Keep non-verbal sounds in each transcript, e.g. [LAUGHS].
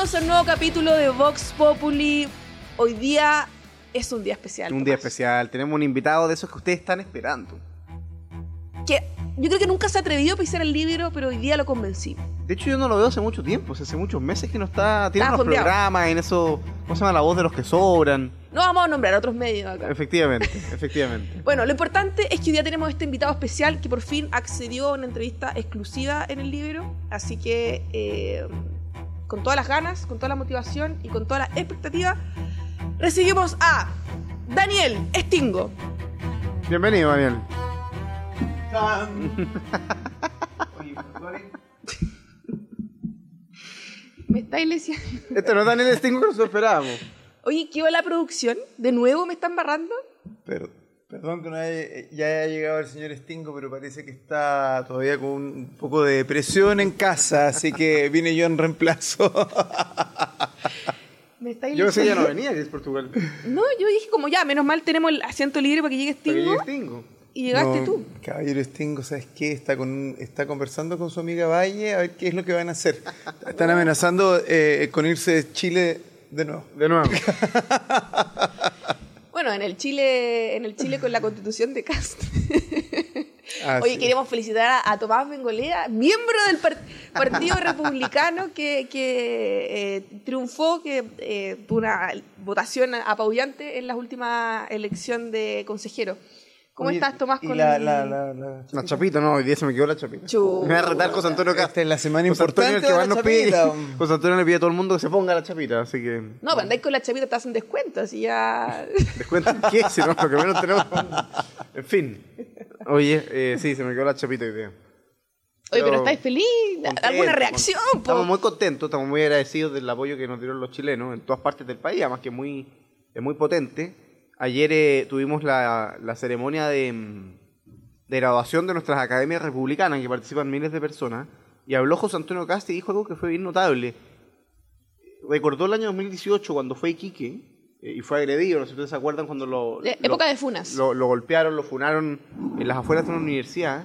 Bienvenidos a un nuevo capítulo de Vox Populi. Hoy día es un día especial. Un día Tomás. especial. Tenemos un invitado de esos que ustedes están esperando. Que yo creo que nunca se ha atrevido a pisar el libro, pero hoy día lo convencí. De hecho, yo no lo veo hace mucho tiempo. o sea, hace muchos meses que no está. Tiene Está unos fondeado. programas en eso. ¿Cómo se llama? La voz de los que sobran. No vamos a nombrar otros medios acá. Efectivamente, [LAUGHS] efectivamente. Bueno, lo importante es que hoy día tenemos este invitado especial que por fin accedió a una entrevista exclusiva en el libro. Así que eh, con todas las ganas, con toda la motivación y con toda la expectativa, recibimos a Daniel Estingo. Bienvenido, Daniel. [LAUGHS] Me está iglesiando. Este no es Daniel Stingo que nosotros esperábamos. Oye, ¿qué va la producción? ¿De nuevo me están barrando? Per- perdón que no haya, ya haya llegado el señor Stingo, pero parece que está todavía con un poco de depresión en casa, así que vine yo en reemplazo. [LAUGHS] Me está Yo pensé que ya no venía, que es Portugal. No, yo dije como ya, menos mal tenemos el asiento libre para que llegue Para que Stingo. llegue Stingo. Y llegaste No, tú. Caballero Stingo, ¿sabes qué? Está, con, está conversando con su amiga Valle a ver qué es lo que van a hacer. Están amenazando eh, con irse de Chile de nuevo. De nuevo. [LAUGHS] Bueno, en el Chile, en el Chile con la constitución de Cast. Ah, Oye, sí. queremos felicitar a, a Tomás Bengolea, miembro del par- Partido Republicano que, que, eh, triunfó, que eh, tuvo una votación apabullante en la última elección de consejero. ¿Cómo Oye, estás, Tomás? Con la, la, la, la- La chapita, no, hoy día se me quedó la chapita. Chu. Me va a retar José Antonio Castro. Esta es la semana José Antonio importante el que más la nos pide. [LAUGHS] José Antonio le pide a todo el mundo que se ponga la chapita, así que. No, pero andáis con la chapita, te hacen descuento, así ya... [LAUGHS] Descuento qué, si no, lo que menos tenemos. En fin. Oye, eh, sí, se me quedó la chapita hoy día. Oye, pero estáis feliz, Contento, alguna reacción, con-? Estamos muy contentos, estamos muy agradecidos del apoyo que nos dieron los chilenos en todas partes del país, además que muy, es muy potente. Ayer eh, tuvimos la, la ceremonia de, mm, de graduación de nuestras academias republicanas, en que participan miles de personas, y habló José Antonio Casti y dijo algo que fue bien notable. Recordó el año 2018 cuando fue Iquique eh, y fue agredido, no sé si ustedes se acuerdan cuando lo... De- lo- época de funas. lo, lo golpearon, lo funaron en las afueras de una universidad,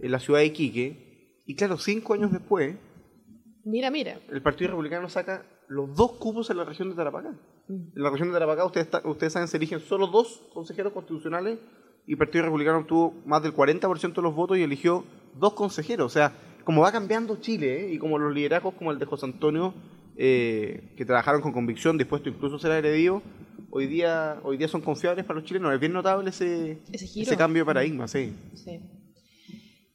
en la ciudad de Iquique. Y claro, cinco años después, Mira, mira. el Partido Republicano saca los dos cupos en la región de Tarapacá. En la región de Tarapacá, ustedes, está- ustedes saben, se eligen solo dos consejeros constitucionales y el Partido Republicano obtuvo más del 40% de los votos y eligió dos consejeros. O sea, como va cambiando Chile ¿eh? y como los liderazgos como el de José Antonio, eh, que trabajaron con convicción, dispuesto incluso a ser agredido, hoy día, hoy día son confiables para los chilenos. Es bien notable ese, Ese giro. cambio de paradigma, sí. Sí.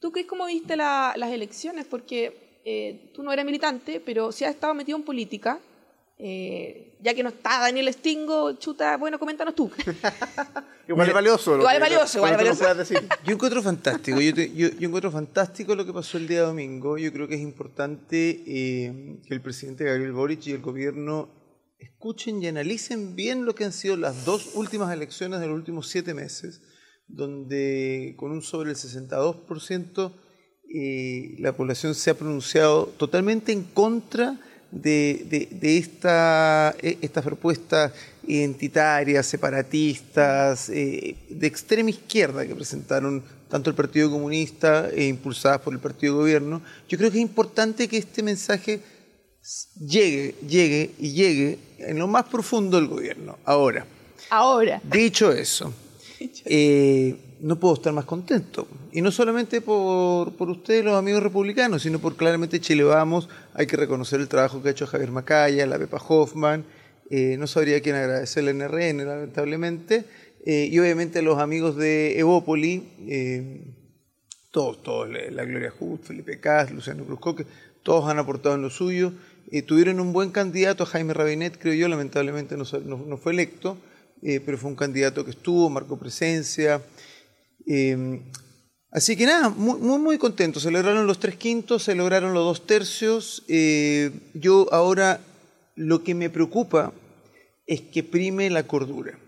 ¿Tú crees cómo viste la- las elecciones? Porque eh, tú no eres militante, pero sí has estado metido en política. Eh, ya que no está Daniel Stingo, chuta, bueno, coméntanos tú. [LAUGHS] Igual es valioso. Igual es valioso, igual es valioso. decir. [LAUGHS] Yo encuentro fantástico, yo, te- yo- yo encuentro fantástico lo que pasó el día domingo. Yo creo que es importante eh, que el presidente Gabriel Boric y el gobierno escuchen y analicen bien lo que han sido las dos últimas elecciones de los últimos siete meses, donde con un sobre el 62% eh, la población se ha pronunciado totalmente en contra de, de- de esta, eh, estas propuestas identitarias, separatistas, eh, de extrema izquierda que presentaron tanto el Partido Comunista e impulsadas por el Partido Gobierno. Yo creo que es importante que este mensaje llegue, llegue y llegue en lo más profundo del gobierno. Ahora, Ahora. Dicho eso, [LAUGHS] eh, no puedo estar más contento. Y no solamente por, por ustedes, los amigos republicanos, sino por claramente Chile Vamos. Hay que reconocer el trabajo que ha hecho Javier Macaya, la Pepa Hoffman. eh, no sabría quién agradecerle al NRN, lamentablemente. eh, y obviamente a los amigos de Evópoli, eh, todos, todos, la Gloria Hood, Felipe Cas, Luciano Cruzcoque, todos han aportado en lo suyo. Tuvieron un buen candidato, Jaime Rabinet, creo yo, lamentablemente no, no- no fue electo, pero fue un candidato que estuvo, marcó presencia. Eh, así que nada, muy, muy, muy contento. Se lograron los tres quintos, se lograron los dos tercios. Eh, yo ahora lo que me preocupa es que prime la cordura.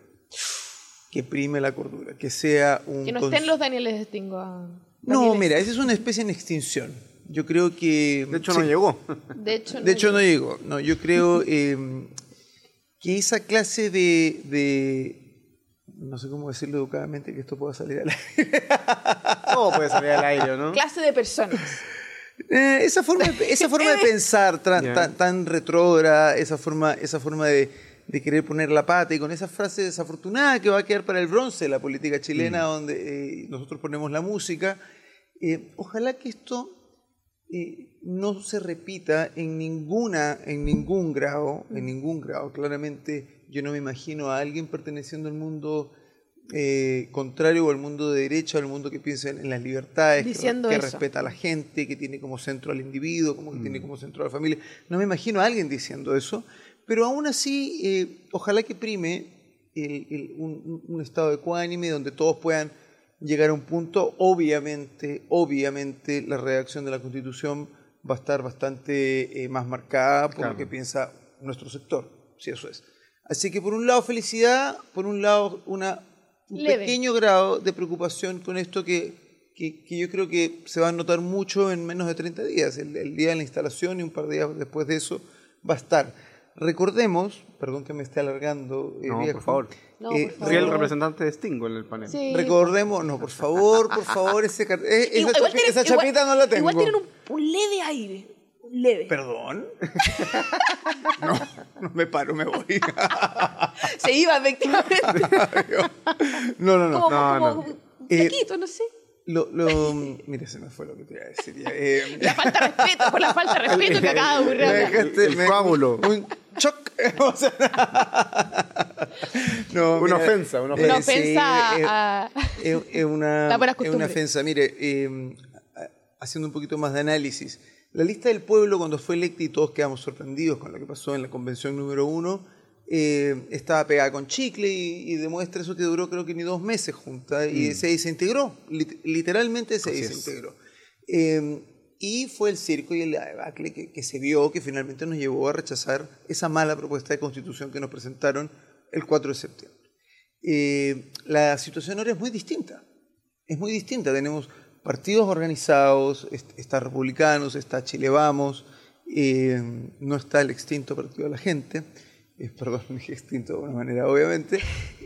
Que prime la cordura, que sea un... Que no estén los Danieles Stingo. ah, no, mira, esa es una especie en extinción. Yo creo que... De hecho, sí, no llegó. De hecho, De hecho, no llegó. No, yo creo eh, que esa clase de, de- No sé cómo decirlo educadamente que esto pueda salir al aire. [LAUGHS] Todo puede salir al aire, ¿no? Clase de personas. Eh, esa forma, de- esa forma de [LAUGHS] pensar tan, tan retrógrada, esa forma, esa forma de, de querer poner la pata y con esa frase desafortunada que va a quedar para el bronce de la política chilena, donde eh, nosotros ponemos la música. eh, ojalá que esto eh, no se repita en ninguna, en ningún grado, en ningún grado. Claramente yo no me imagino a alguien perteneciendo al mundo eh, contrario o al mundo de derecha, al mundo que piensa en, en las libertades, que, Diciendo que eso. respeta a la gente, que tiene como centro al individuo, como que tiene como centro a la familia. No me imagino a alguien diciendo eso, pero aún así, eh, ojalá que prime el- el- un, un estado ecuánime donde todos puedan llegar a un punto. Obviamente, obviamente, la redacción de la Constitución va a estar bastante eh, más marcada por Claro. lo que piensa nuestro sector, si eso es. Así que por un lado felicidad, por un lado una, un Leve. pequeño grado de preocupación con esto que, que, que yo creo que se va a notar mucho en menos de 30 días. El, el día de la instalación y un par de días después de eso va a estar. Recordemos, perdón que me esté alargando, eh, No, viejo, por favor. No, eh, por favor. El representante de Stingo en el panel. Sí. Recordemos, no, por favor, por favor, ese, eh, esa, Igual- igual chapi- tienen- esa igual- chapita no la tengo. Igual tienen un, un leve aire. Leve. ¿Perdón? [LAUGHS] no, no me paro, me voy. [LAUGHS] Se iba efectivamente. [LAUGHS] no, no, no. como no, como no. un Eh, no sé. Lo, lo, mira, se me fue lo que te iba a decir. Eh, La falta de respeto, por la falta de respeto que acaba de ocurrir. dejaste- El coágulo. Un sea, no, Una mira, ofensa, una eh, Una sí, ofensa eh, a... es, es una, es una ofensa. Mire, eh, haciendo un poquito más de análisis, la lista del pueblo cuando fue electa y todos quedamos sorprendidos con lo que pasó en la convención número uno, eh, estaba pegada con chicle y, y demuestra eso que duró creo que ni dos meses junta y se desintegró, lit- literalmente se Así es. desintegró. Eh, y fue el circo y el debacle que, que se vio que finalmente nos llevó a rechazar esa mala propuesta de constitución que nos presentaron el 4 de septiembre. Eh, la situación ahora es muy distinta. Es muy distinta. Tenemos partidos organizados, est- está republicanos, está Chile Vamos, eh, no está el extinto Partido de la Gente. eh, perdón, [LAUGHS] dije extinto de alguna manera, obviamente.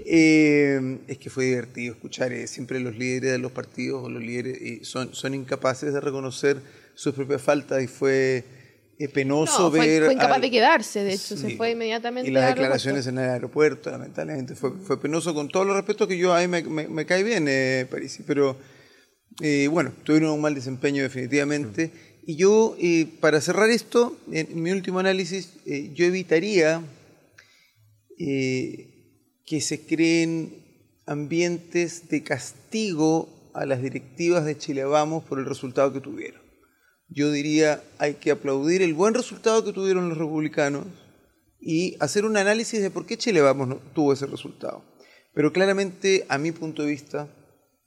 Eh, es que fue divertido escuchar eh, siempre los líderes de los partidos o los líderes eh, son, son incapaces de reconocer sus propias faltas y fue eh, penoso No, fue, ver. fue incapaz al- de quedarse, de hecho, Sí. se fue inmediatamente y las declaraciones en el aeropuerto, lamentablemente, fue, fue penoso con todo los respeto que yo a mí me, me- me cae bien, eh, Parisi, pero eh, bueno, tuvieron un mal desempeño definitivamente. Y yo, eh, para cerrar esto, en mi último análisis, eh, yo evitaría que se creen ambientes de castigo a las directivas de Chile Vamos por el resultado que tuvieron. Yo diría, hay que aplaudir el buen resultado que tuvieron los republicanos y hacer un análisis de por qué Chile Vamos no tuvo ese resultado. Pero claramente, a mi punto de vista,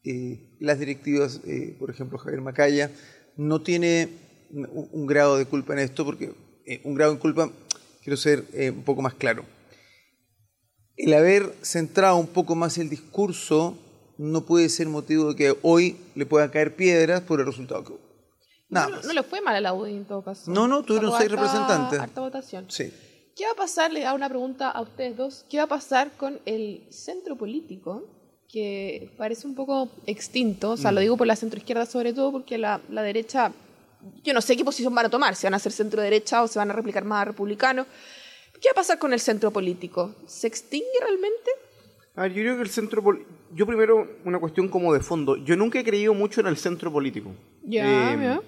eh, las directivas, eh, por ejemplo, Javier Macaya, no tiene un, un grado de culpa en esto, porque eh, un grado de culpa, quiero ser eh, un poco más claro. El haber centrado un poco más el discurso no puede ser motivo de que hoy le puedan caer piedras por el resultado que hubo. Nada no, más. no le fue mal a la UDI en todo caso. No, no, tuvieron seis harta- representantes. Harta votación. Sí. ¿Qué va a pasar? Le hago una pregunta a ustedes dos. ¿Qué va a pasar con el centro político? Que parece un poco extinto. O sea, Mm. lo digo por la centroizquierda sobre todo, porque la, la derecha. Yo no sé qué posición van a tomar. Si van a ser centro derecha o se van a replicar más a republicanos. ¿Qué va a pasar con el centro político? ¿Se extingue realmente? A ver, yo creo que el centro Yo primero, una cuestión como de fondo. Yo nunca he creído mucho en el centro político. Ya, Eh, ya.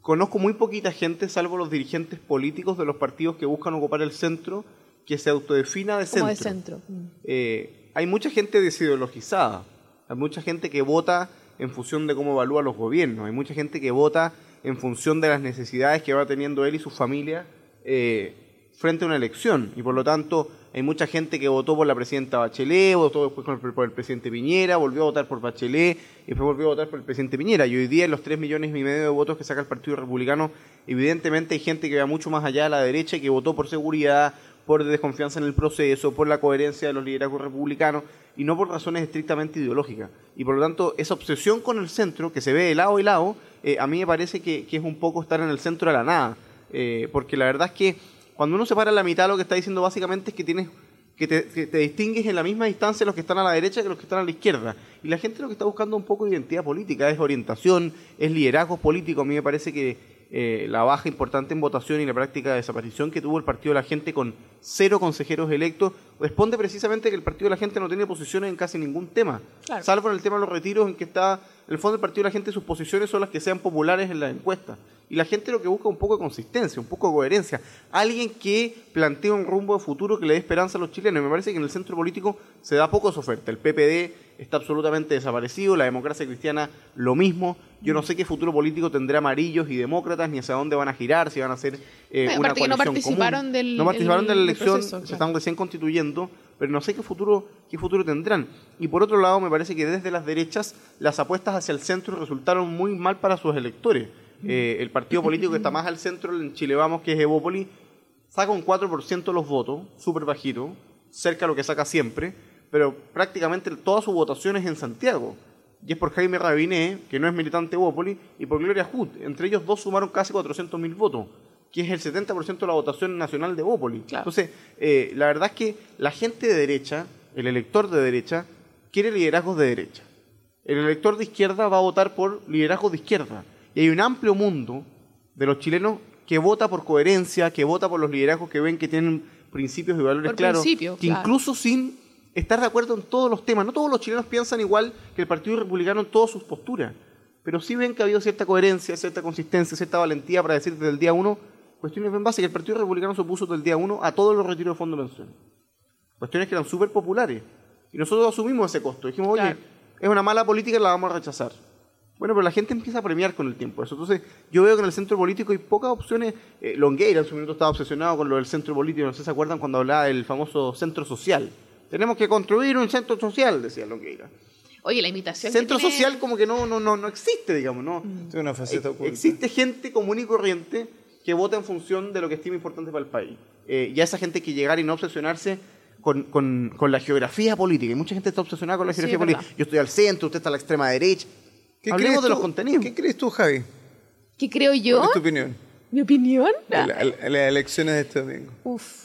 Conozco muy poquita gente, salvo los dirigentes políticos de los partidos que buscan ocupar el centro, que se autodefina de Como centro. de centro. Mm. Eh, hay mucha gente desideologizada. Hay mucha gente que vota en función de cómo evalúa los gobiernos. Hay mucha gente que vota en función de las necesidades que va teniendo él y su familia eh, frente a una elección. Y por lo tanto, hay mucha gente que votó por la presidenta Bachelet, votó después por el, por el presidente Piñera, volvió a votar por Bachelet y después volvió a votar por el presidente Piñera. Y hoy día, en los 3 millones y medio de votos que saca el Partido Republicano, evidentemente hay gente que va mucho más allá de la derecha y que votó por seguridad, por desconfianza en el proceso, por la coherencia de los liderazgos republicanos y no por razones estrictamente ideológicas. Y por lo tanto, esa obsesión con el centro, que se ve de lado y lado, eh, a mí me parece que, es un poco estar en el centro de la nada. Eh, porque la verdad es que cuando uno se para en la mitad, lo que está diciendo básicamente es que tienes que te, que te distingues en la misma distancia los que están a la derecha que los que están a la izquierda. Y la gente lo que está buscando un poco de identidad política, es orientación, es liderazgo político. A mí me parece que eh, la baja importante en votación y la práctica de desaparición que tuvo el Partido de la Gente con cero consejeros electos responde precisamente que el Partido de la Gente no tiene posiciones en casi ningún tema, Claro. salvo en el tema de los retiros en que está, en el fondo el Partido de la Gente sus posiciones son las que sean populares en las encuestas. Y la gente lo que busca es un poco de consistencia, un poco de coherencia. Alguien que plantee un rumbo de futuro que le dé esperanza a los chilenos. Y me parece que en el centro político se da poco esa oferta. El PPD está absolutamente desaparecido, la democracia cristiana lo mismo. Yo no sé qué futuro político tendrá amarillos y demócratas, ni hacia dónde van a girar, si van a hacer eh, Bueno, una que no coalición participaron común. del- no participaron de la elección, proceso, se están recién constituyendo, pero no sé qué futuro, qué futuro tendrán. Y por otro lado, me parece que desde las derechas las apuestas hacia el centro resultaron muy mal para sus electores. Eh, el partido político que está [LAUGHS] más al centro en Chile Vamos, que es Evópoli, saca un 4% de los votos, súper bajito, cerca de lo que saca siempre, pero prácticamente toda su votación es en Santiago. Y es por Jaime Rabiné, que no es militante de Evópoli, y por Gloria Hood. Entre ellos dos sumaron casi 400.000 votos, que es el 70% de la votación nacional de. Claro. Entonces, eh, la verdad es que la gente de derecha, el elector de derecha, quiere liderazgos de derecha. El elector de izquierda va a votar por liderazgos de izquierda. Y hay un amplio mundo de los chilenos que vota por coherencia, que vota por los liderazgos que ven que tienen principios y valores Por claros, principios, que claro. incluso sin estar de acuerdo en todos los temas, no todos los chilenos piensan igual que el Partido Republicano en todas sus posturas, pero sí ven que ha habido cierta coherencia, cierta consistencia, cierta valentía para decir desde el día uno cuestiones bien básicas. El Partido Republicano se opuso desde el día uno a todos los retiros de fondo de pensión. Cuestiones que eran súper populares. Y nosotros asumimos ese costo. Dijimos, oye, Claro. es una mala política y la vamos a rechazar. Bueno, pero la gente empieza a premiar con el tiempo eso. Entonces, yo veo que en el centro político hay pocas opciones. Eh, Longueira en su minuto estaba obsesionado con lo del centro político. No sé si se acuerdan cuando hablaba del famoso centro social. Tenemos que construir un centro social, decía Longueira. Oye, la imitación. que Centro tiene- social como que no, no, no, no existe, digamos, ¿no? Es una faceta oculta. Existe gente común y corriente que vota en función de lo que estima importante para el país. Eh, y a esa gente hay que llegar y no obsesionarse con, con- con la geografía política. Y mucha gente está obsesionada con la Sí, geografía política. Yo estoy al centro, usted está a la extrema derecha. ¿Qué Hablemos crees de los tú- contenidos. ¿Qué crees tú, Javi? ¿Qué creo yo? ¿Cuál es tu opinión? ¿Mi opinión? la- las elecciones de este domingo. Uf.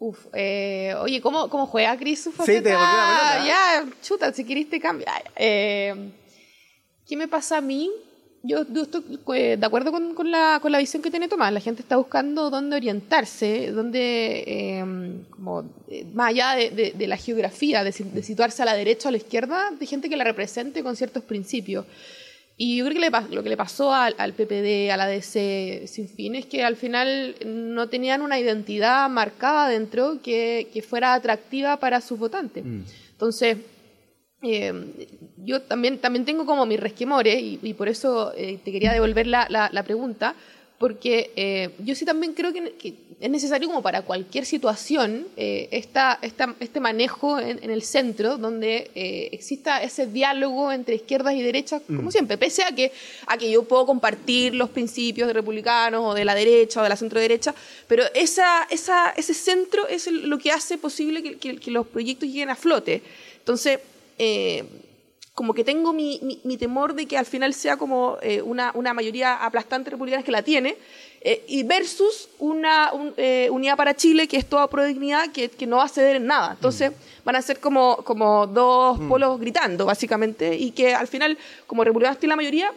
Uf. Eh, oye, ¿cómo, ¿cómo juega Chris su Sí, faceta? te la pelota, ¿eh? Ya, chuta, si querés te cambia. Eh, ¿Qué me pasa a mí? Yo, yo estoy eh, de acuerdo con, con la, con la visión que tiene Tomás. La gente está buscando dónde orientarse, dónde, eh, como, más allá de, de- de la geografía, de situarse a la derecha o a la izquierda, de gente que la represente con ciertos principios. Y yo creo que le lo que le pasó al, al PPD, a la DC sin fin, es que al final no tenían una identidad marcada dentro que, que fuera atractiva para sus votantes. Entonces, eh, yo también, también tengo como mis resquemores y, y por eso eh, te quería devolver la, la- la pregunta, porque eh, yo sí también creo que, que es necesario como para cualquier situación eh, esta, esta- este manejo en, en el centro donde eh, exista ese diálogo entre izquierdas y derechas, como siempre, pese a que, a que yo puedo compartir los principios de republicanos o de la derecha o de la centro derecha, pero esa, esa, ese centro es lo que hace posible que, que- que los proyectos lleguen a flote. Entonces, eh, como que tengo mi, mi- mi temor de que al final sea como eh, una, una mayoría aplastante republicana que la tiene, eh, y versus una un- eh, unidad para Chile que es toda pro dignidad, que, que no va a ceder en nada. Entonces van a ser como, como dos polos gritando, básicamente, y que al final, como republicanos tiene la mayoría,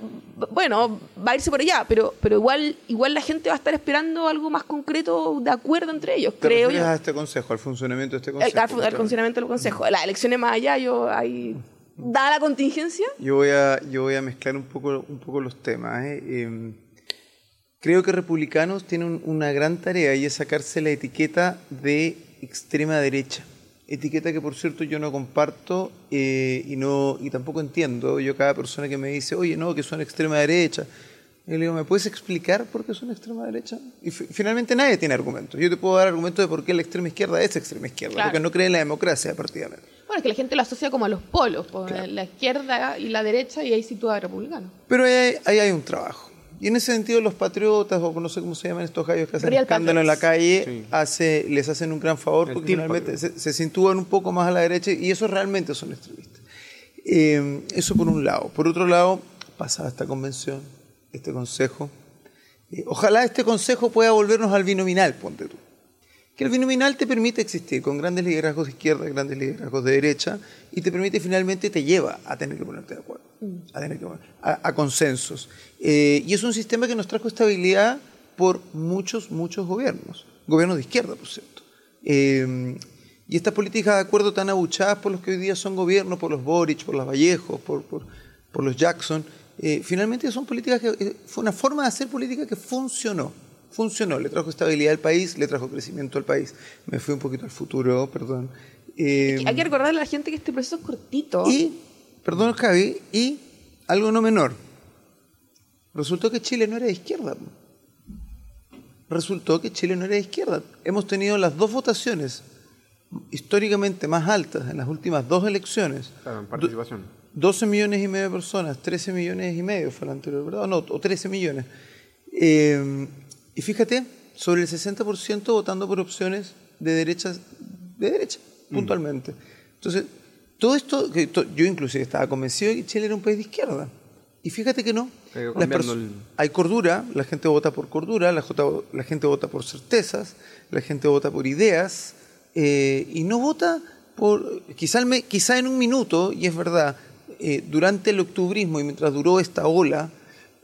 bueno, va a irse por allá, pero, pero igual, igual la gente va a estar esperando algo más concreto de acuerdo entre ellos, ¿Te creo yo. a este consejo, al funcionamiento de este El, consejo? al- al funcionamiento del Consejo. Las elecciones más allá, yo ahí, dada la contingencia, Yo voy a, yo voy a mezclar un poco, un poco los temas. ¿eh? Eh, creo que republicanos tienen un- una gran tarea y es sacarse la etiqueta de extrema derecha. Etiqueta que, por cierto, yo no comparto eh, y, no, y tampoco entiendo. Yo, cada persona que me dice, oye, no, que son extrema derecha, y le digo, ¿me puedes explicar por qué son extrema derecha? Y fi- finalmente nadie tiene argumentos. Yo te puedo dar argumentos de por qué la extrema izquierda es extrema izquierda, Claro. porque no cree en la democracia, partidamente. bueno, es que la gente lo asocia como a los polos, por la izquierda y la derecha, y ahí sitúa a republicano. Pero ahí hay, ahí hay un trabajo. Y en ese sentido los patriotas, o no sé cómo se llaman estos gallos que hacen Real escándalo en la calle, Sí. hace, les hacen un gran favor El porque finalmente se, se sitúan un poco más a la derecha y esos realmente son extremistas. Eh, eso por un lado. Por otro lado, pasada esta convención, este consejo, eh, ojalá este consejo pueda volvernos al binominal, ponte tú. que el binominal te permite existir con grandes liderazgos de izquierda, grandes liderazgos de derecha, y te permite finalmente, te lleva a tener que ponerte de acuerdo, a, tener que, a, a consensos. Eh, y es un sistema que nos trajo estabilidad por muchos, muchos gobiernos, gobiernos de izquierda, por cierto. Eh, y estas políticas de acuerdo tan abuchadas por los que hoy día son gobiernos, por los Boric, por los Vallejos, por, por, por los Jackson, eh, finalmente son políticas que eh, fue una forma de hacer política que funcionó. Funcionó, le trajo estabilidad al país, le trajo crecimiento al país. Me fui un poquito al futuro, perdón. Eh, Hay que recordarle a la gente que este proceso es cortito. Y, perdón Javi, y algo no menor. Resultó que Chile no era de izquierda. Resultó que Chile no era de izquierda. Hemos tenido las dos votaciones históricamente más altas en las últimas dos elecciones. Claro, en participación. 12 millones y medio de personas, 13 millones y medio fue la anterior, ¿verdad? No, o 13 millones. Eh, y fíjate, sobre el 60% votando por opciones de derecha, de derecha, Mm. puntualmente. Entonces, todo esto, que to- yo inclusive estaba convencido de que Chile era un país de izquierda. Y fíjate que no. El- Hay cordura, la gente vota por cordura, la, jota- la gente vota por certezas, la gente vota por ideas, eh, y no vota por, quizá, me- quizá en un minuto, y es verdad, eh, durante el octubrismo y mientras duró esta ola,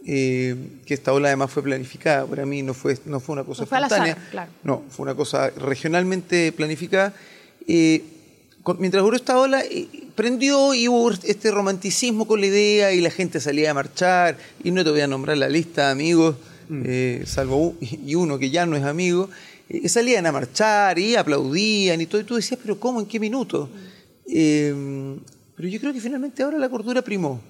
eh, que esta ola además fue planificada, para mí no fue, no fue una cosa No fue azar, espontánea, claro. no, fue una cosa regionalmente planificada. Eh, con- mientras duró esta ola, eh, prendió y hubo este romanticismo con la idea y la gente salía a marchar, y no te voy a nombrar la lista de amigos, eh, salvo y uno que ya no es amigo, eh, que salían a marchar y aplaudían y todo, y tú decías, pero ¿cómo? ¿En qué minuto? Eh, pero yo creo que finalmente ahora la cordura primó,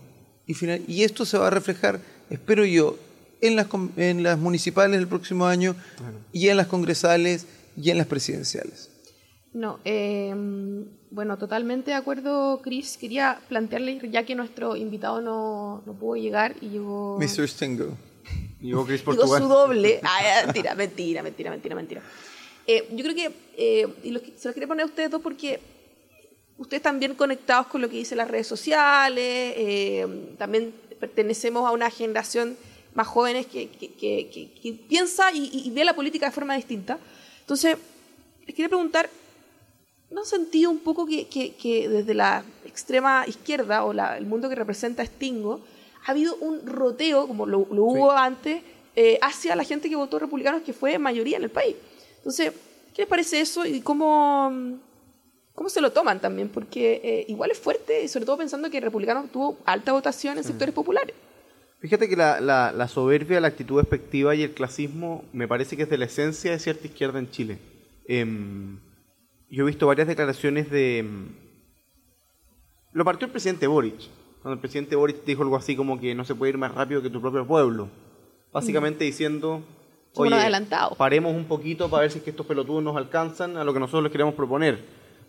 y, final- y esto se va a reflejar, espero yo, en las, com- en las municipales del próximo año, y en las congresales, y en las presidenciales. No, eh, bueno, totalmente de acuerdo, Chris. Quería plantearle, ya que nuestro invitado no, no pudo llegar y llegó, Mr. Stingo. Llegó Chris llegó Portugal. su doble. [LAUGHS] Ah, mentira, mentira, mentira, mentira, mentira. Eh, yo creo que, eh, y los, se los quería poner a ustedes dos porque ustedes bien conectados con lo que dicen las redes sociales, eh, también pertenecemos a una generación más jóvenes que, que- que- que- piensa y, y ve la política de forma distinta. Entonces, les quería preguntar, ¿no han sentido un poco que, desde la extrema izquierda o la- el mundo que representa Stingo ha habido un roteo, como lo, lo hubo antes, eh, hacia la gente que votó republicanos, que fue mayoría en el país? Entonces, ¿qué les parece eso y cómo, cómo se lo toman también? Porque eh, igual es fuerte, y sobre todo pensando que el republicano tuvo alta votación en sectores populares. Fíjate que la, la- la soberbia, la actitud despectiva y el clasismo me parece que es de la esencia de cierta izquierda en Chile. Em, yo he visto varias declaraciones de... em, lo partió el presidente Boric. Cuando el presidente Boric dijo algo así como que no se puede ir más rápido que tu propio pueblo. Básicamente diciendo... Somos unos adelantados". paremos un poquito para ver si es que estos pelotudos nos alcanzan a lo que nosotros les queremos proponer.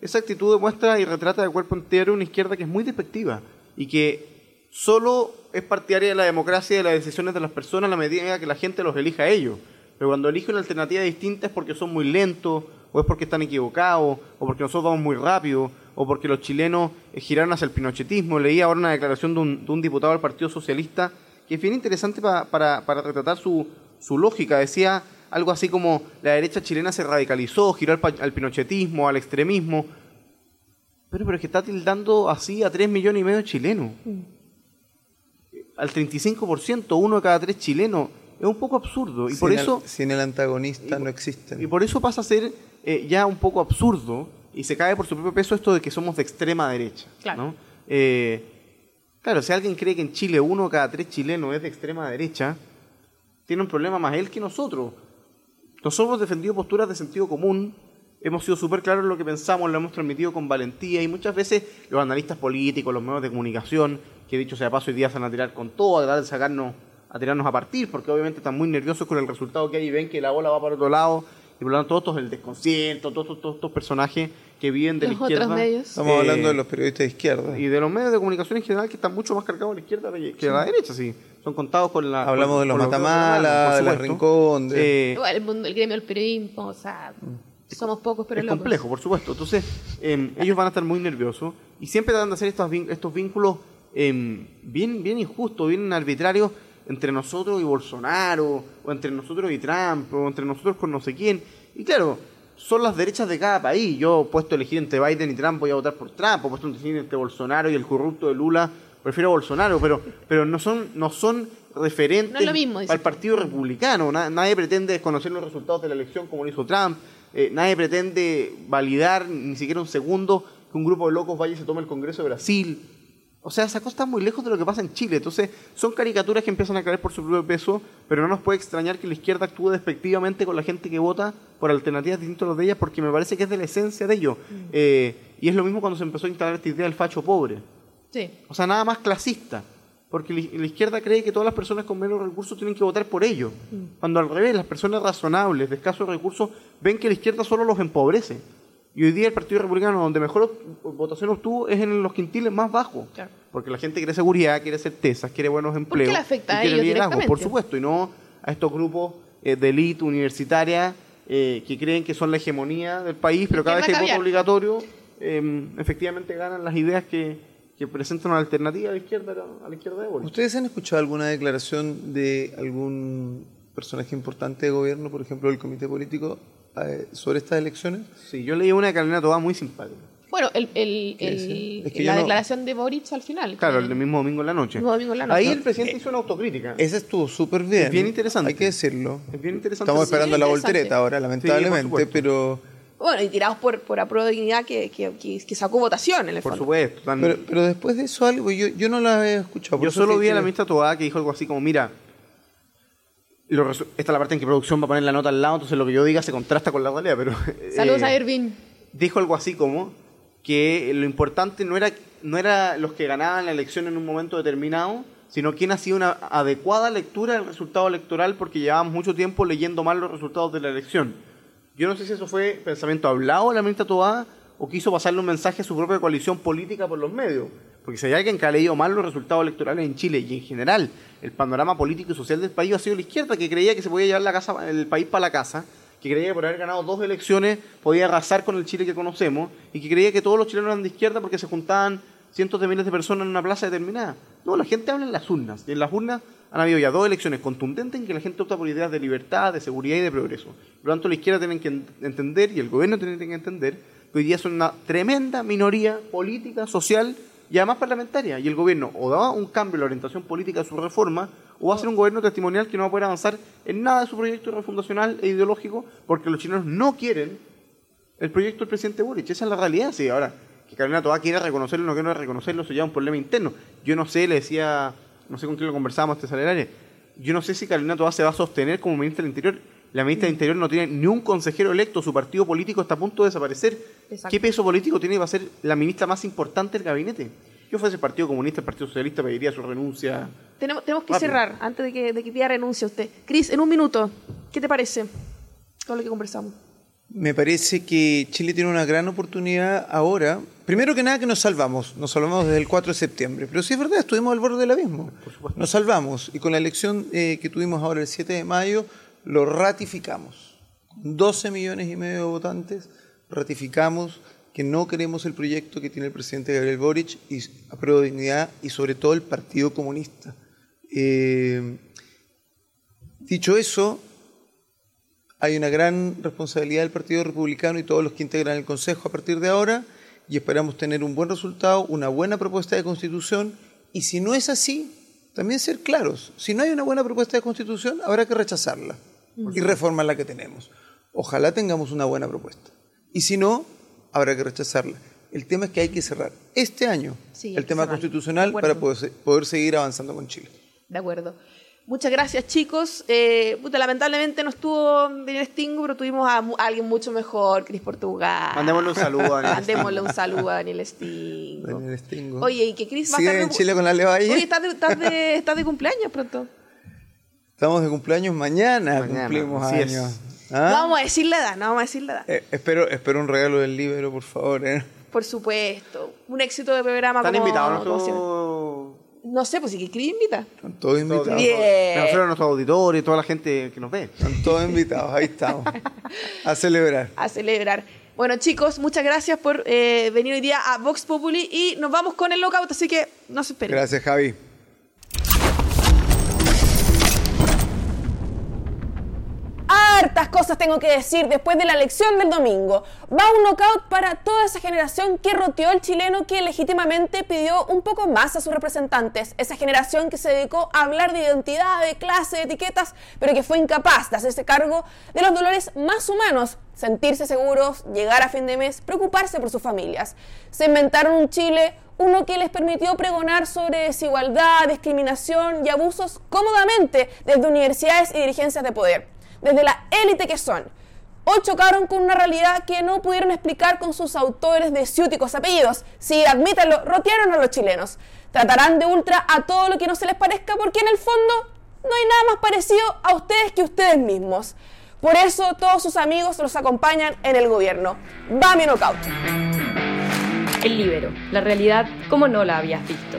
Esa actitud demuestra y retrata de cuerpo entero una izquierda que es muy despectiva y que solo es partidaria de la democracia y de las decisiones de las personas a la medida que la gente los elija a ellos. Pero cuando elige una alternativa distinta es porque son muy lentos, o es porque están equivocados, o porque nosotros vamos muy rápido, o porque los chilenos eh, giraron hacia el pinochetismo. Leí ahora una declaración de un, diputado del Partido Socialista que es bien interesante pa- para, para retratar su, su lógica. Decía algo así como la derecha chilena se radicalizó, giró al, pa- al pinochetismo, al extremismo. Pero, pero es que está tildando así a 3 millones y medio de chilenos. Al 35%, uno de cada tres chilenos. Es un poco absurdo. Y por sin eso... El, sin el antagonista y- no existen. Y por eso pasa a ser eh, ya un poco absurdo y se cae por su propio peso esto de que somos de extrema derecha. Claro. ¿no? Eh, claro, si alguien cree que en Chile uno de cada tres chilenos es de extrema derecha, tiene un problema más él que nosotros. Nosotros hemos defendido posturas de sentido común, hemos sido súper claros en lo que pensamos, lo hemos transmitido con valentía y muchas veces los analistas políticos, los medios de comunicación, que dicho sea paso hoy día se van a tirar con todo, a tratar de sacarnos, a tirarnos a partir, porque obviamente están muy nerviosos con el resultado que hay y ven que la bola va para otro lado y por lo tanto todos el desconcierto, todos, estos personajes que viven de Los la izquierda. otros medios. Estamos eh, hablando de los periodistas de izquierda. Y de los medios de comunicación en general que están mucho más cargados a la izquierda que a la derecha, sí. Son contados con la... Hablamos con- de los Matamala, de supuesto. Rincón, de- Eh, el, mundo, el gremio del periodismo, o sea, somos pocos pero es locos. complejo, por supuesto. Entonces, em, ellos van a estar muy nerviosos y siempre tratan de hacer estos, estos vínculos em, bien, bien injustos, bien arbitrarios entre nosotros y Bolsonaro, o entre nosotros y Trump, o entre nosotros con no sé quién. Y claro, son las derechas de cada país. Yo, puesto a elegir entre Biden y Trump, voy a votar por Trump. He puesto a elegir entre Bolsonaro y el corrupto de Lula, prefiero a Bolsonaro. Pero, pero no son, no son referentes No es lo mismo, dice. al Partido Republicano. Na- nadie pretende desconocer los resultados de la elección como lo hizo Trump. Eh, nadie pretende validar ni siquiera un segundo que un grupo de locos vaya y se tome el Congreso de Brasil. O sea, esa cosa está muy lejos de lo que pasa en Chile. Entonces, son caricaturas que empiezan a caer por su propio peso, pero no nos puede extrañar que la izquierda actúe despectivamente con la gente que vota por alternativas distintas a las de ellas, porque me parece que es de la esencia de ello. Eh, y es lo mismo cuando se empezó a instalar esta idea del facho pobre. Sí. O sea, nada más clasista. Porque la izquierda cree que todas las personas con menos recursos tienen que votar por ello. Cuando al revés, las personas razonables, de escasos recursos, ven que la izquierda solo los empobrece. Y hoy día el Partido Republicano, donde mejor votación obtuvo, es en los quintiles más bajos. Claro. Porque la gente quiere seguridad, quiere certezas, quiere buenos empleos. le afecta y a quiere ellos liderazgo, por supuesto. Y no a estos grupos eh, de élite universitaria eh, que creen que son la hegemonía del país, pero cada vez que hay voto obligatorio, eh, efectivamente ganan las ideas que, que presentan una alternativa a la izquierda, a la izquierda de Boris. ¿Ustedes han escuchado alguna declaración de algún personaje importante de gobierno, por ejemplo, del comité político, eh, sobre estas elecciones? Sí, yo leí una de Carolina Toá muy simpática. Bueno, el, el, ¿Qué el- decía? Es que la no- declaración de Boric al final. Claro, el mismo domingo en la noche. Mismo domingo en la noche. Ahí el presidente hizo una autocrítica. Esa estuvo súper bien. Es bien interesante. Hay que decirlo. Es bien interesante. Estamos Sí, esperando la voltereta ahora, lamentablemente, pero, Bueno, y tirados por, por apruebo de dignidad que, que, que- que sacó votación en el Por fondo. supuesto. tan- pero, pero después de eso algo, yo, yo no la he escuchado. Yo solo que- vi a la ministra Toá que dijo algo así como, mira, lo esta es la parte en que producción va a poner la nota al lado, entonces lo que yo diga se contrasta con la realidad, pero... [LAUGHS] Saludos eh, a Irving. dijo algo así como que lo importante no era, no era los que ganaban la elección en un momento determinado, sino quién hacía una adecuada lectura del resultado electoral porque llevábamos mucho tiempo leyendo mal los resultados de la elección. Yo no sé si eso fue pensamiento hablado de la ministra Toá o quiso pasarle un mensaje a su propia coalición política por los medios. Porque si hay alguien que ha leído mal los resultados electorales en Chile y en general el panorama político y social del país ha sido la izquierda que creía que se podía llevar la casa, el país para la casa, que creía que por haber ganado dos elecciones podía arrasar con el Chile que conocemos y que creía que todos los chilenos eran de izquierda porque se juntaban cientos de miles de personas en una plaza determinada. No, la gente habla en las urnas. Y en las urnas han habido ya dos elecciones contundentes en que la gente opta por ideas de libertad, de seguridad y de progreso. Por lo tanto, la izquierda tiene que en- entender y el gobierno tiene que entender que hoy día son una tremenda minoría política, social y además parlamentaria. Y el gobierno o da un cambio en la orientación política de su reforma o va a ser un gobierno testimonial que no va a poder avanzar en nada de su proyecto refundacional e ideológico porque los chilenos no quieren el proyecto del presidente Boric. Esa es la realidad. Sí, ahora, que Carolina Toá quiera reconocerlo o no quiera reconocerlo, eso ya es un problema interno. Yo no sé, le decía, no sé con quién lo conversábamos este salario, yo no sé si Carolina Toá se va a sostener como ministra del Interior. La ministra del Interior no tiene ni un consejero electo, su partido político está a punto de desaparecer. Exacto. ¿Qué peso político tiene para ser la ministra más importante del gabinete? Yo fuese el Partido Comunista, el Partido Socialista pediría su renuncia. Tenemos, tenemos que Rápido. cerrar antes de que, de que pida renuncia usted. Cris, en un minuto, ¿qué te parece todo lo que conversamos? Me parece que Chile tiene una gran oportunidad ahora. Primero que nada que nos salvamos, nos salvamos desde el 4 de septiembre, pero sí es verdad, estuvimos al borde del abismo. Nos salvamos y con la elección eh, que tuvimos ahora el 7 de mayo lo ratificamos. Con 12 millones y medio de votantes ratificamos que no queremos el proyecto que tiene el presidente Gabriel Boric y apruebo dignidad y sobre todo el Partido Comunista. Eh, dicho eso, hay una gran responsabilidad del Partido Republicano y todos los que integran el Consejo a partir de ahora y esperamos tener un buen resultado, una buena propuesta de constitución y si no es así, también ser claros. Si no hay una buena propuesta de constitución, habrá que rechazarla y reformar la que tenemos. Ojalá tengamos una buena propuesta. Y si no, habrá que rechazarla. El tema es que hay que cerrar este año Sí, el tema constitucional para poder, poder seguir avanzando con Chile. De acuerdo. Muchas gracias, chicos. Eh, puta, lamentablemente no estuvo Daniel Stingo, pero tuvimos a, alguien mucho mejor, Cris Portugal. Mandémosle un saludo a Daniel [LAUGHS] Mandémosle un saludo a Daniel Stingo. Daniel Stingo. Oye, y que Cris va a ¿Siguen estar en Chile con la Levalle? Oye, estás de, estás de, estás de cumpleaños pronto. Estamos de cumpleaños mañana, Mañana, cumplimos es. años. No ¿Ah? vamos a decir la edad, no vamos a decir la edad. Eh, espero, espero un regalo del libro, por favor. ¿eh? Por supuesto. Un éxito de programa ¿Están como... invitados. No sé, pues si que Cris invita. Están todos invitados. Bien. Me refiero a nuestros auditores y toda la gente que nos ve. Están todos invitados, ahí estamos. A celebrar. [LAUGHS] a celebrar. Bueno, chicos, muchas gracias por eh, venir hoy día a Vox Populi y nos vamos con el lockout, así que no se esperen. Gracias, Javi. Hartas cosas tengo que decir después de la elección del domingo. Va un knockout para toda esa generación que roteó al chileno que legítimamente pidió un poco más a sus representantes. Esa generación que se dedicó a hablar de identidad, de clase, de etiquetas, pero que fue incapaz de hacerse cargo de los dolores más humanos sentirse seguros, llegar a fin de mes, preocuparse por sus familias. Se inventaron un Chile, uno que les permitió pregonar sobre desigualdad, discriminación y abusos cómodamente desde universidades y dirigencias de poder, desde la élite que son. Hoy chocaron con una realidad que no pudieron explicar con sus autores de ciúticos apellidos. Sí, admítanlo, rotearon a los chilenos. Tratarán de ultra a todo lo que no se les parezca porque en el fondo no hay nada más parecido a ustedes que ustedes mismos. Por eso todos sus amigos los acompañan en el gobierno. Va mi knockout. El libero, la realidad como no la habías visto.